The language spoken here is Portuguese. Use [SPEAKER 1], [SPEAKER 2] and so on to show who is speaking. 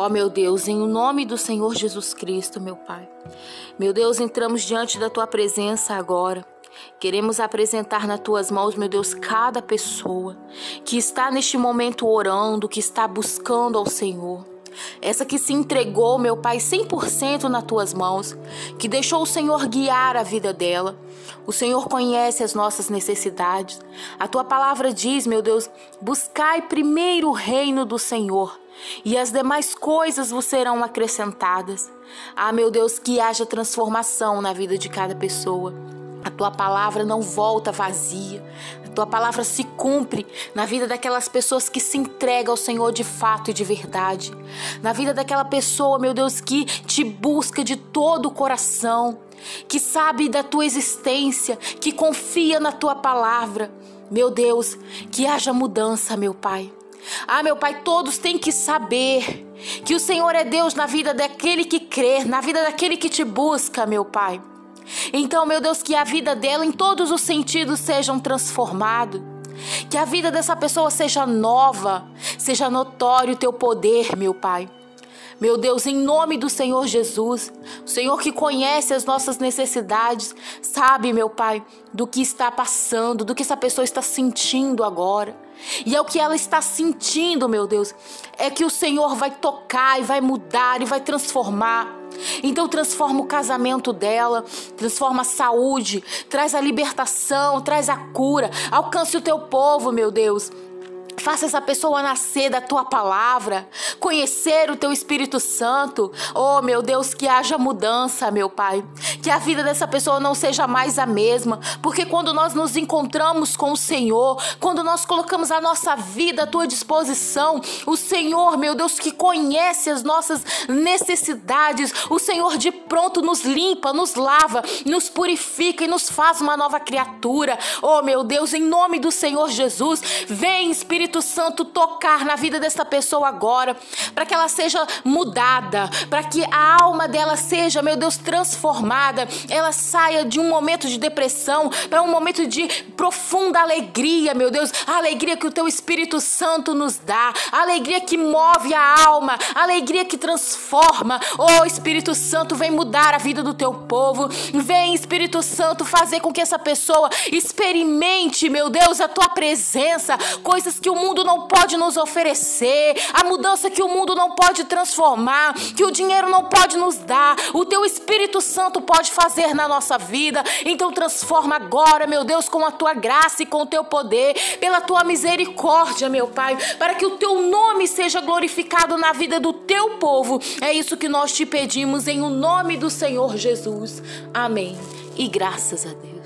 [SPEAKER 1] Ó oh, meu Deus, em nome do Senhor Jesus Cristo, meu Pai. Meu Deus, entramos diante da tua presença agora. Queremos apresentar nas tuas mãos, meu Deus, cada pessoa que está neste momento orando, que está buscando ao Senhor. Essa que se entregou, meu Pai, 100% nas tuas mãos, que deixou o Senhor guiar a vida dela. O Senhor conhece as nossas necessidades. A tua palavra diz, meu Deus, buscai primeiro o reino do Senhor e as demais coisas vos serão acrescentadas. Ah, meu Deus, que haja transformação na vida de cada pessoa. A tua palavra não volta vazia. A tua palavra se cumpre na vida daquelas pessoas que se entregam ao Senhor de fato e de verdade. Na vida daquela pessoa, meu Deus, que te busca de todo o coração, que sabe da tua existência, que confia na tua palavra. Meu Deus, que haja mudança, meu Pai. Ah, meu Pai, todos têm que saber que o Senhor é Deus na vida daquele que crê, na vida daquele que te busca, meu Pai. Então, meu Deus, que a vida dela em todos os sentidos sejam transformados. Que a vida dessa pessoa seja nova, seja notório o teu poder, meu Pai. Meu Deus, em nome do Senhor Jesus, o Senhor que conhece as nossas necessidades, sabe, meu Pai, do que está passando, do que essa pessoa está sentindo agora. E é o que ela está sentindo, meu Deus, é que o Senhor vai tocar e vai mudar e vai transformar. Então transforma o casamento dela, transforma a saúde, traz a libertação, traz a cura, alcance o teu povo, meu Deus. Faça essa pessoa nascer da tua palavra, conhecer o teu Espírito Santo. Oh, meu Deus, que haja mudança, meu Pai. Que a vida dessa pessoa não seja mais a mesma, porque quando nós nos encontramos com o Senhor, quando nós colocamos a nossa vida à tua disposição, o Senhor, meu Deus, que conhece as nossas necessidades, o Senhor de pronto nos limpa, nos lava, nos purifica e nos faz uma nova criatura. Oh, meu Deus, em nome do Senhor Jesus, vem Espírito Santo tocar na vida dessa pessoa agora, para que ela seja mudada, para que a alma dela seja, meu Deus, transformada, ela saia de um momento de depressão para um momento de profunda alegria, meu Deus, a alegria que o teu Espírito Santo nos dá, a alegria que move a alma, a alegria que transforma. Oh, Espírito Santo, vem mudar a vida do teu povo. Vem, Espírito Santo, fazer com que essa pessoa experimente, meu Deus, a tua presença, coisas que o mundo não pode nos oferecer, a mudança que o mundo não pode transformar, que o dinheiro não pode nos dar, o teu Espírito Santo pode fazer na nossa vida. Então transforma agora, meu Deus, com a tua graça e com o teu poder, pela tua misericórdia, meu Pai, para que o teu nome seja glorificado na vida do teu povo. É isso que nós te pedimos em o nome do Senhor Jesus. Amém. E graças a Deus.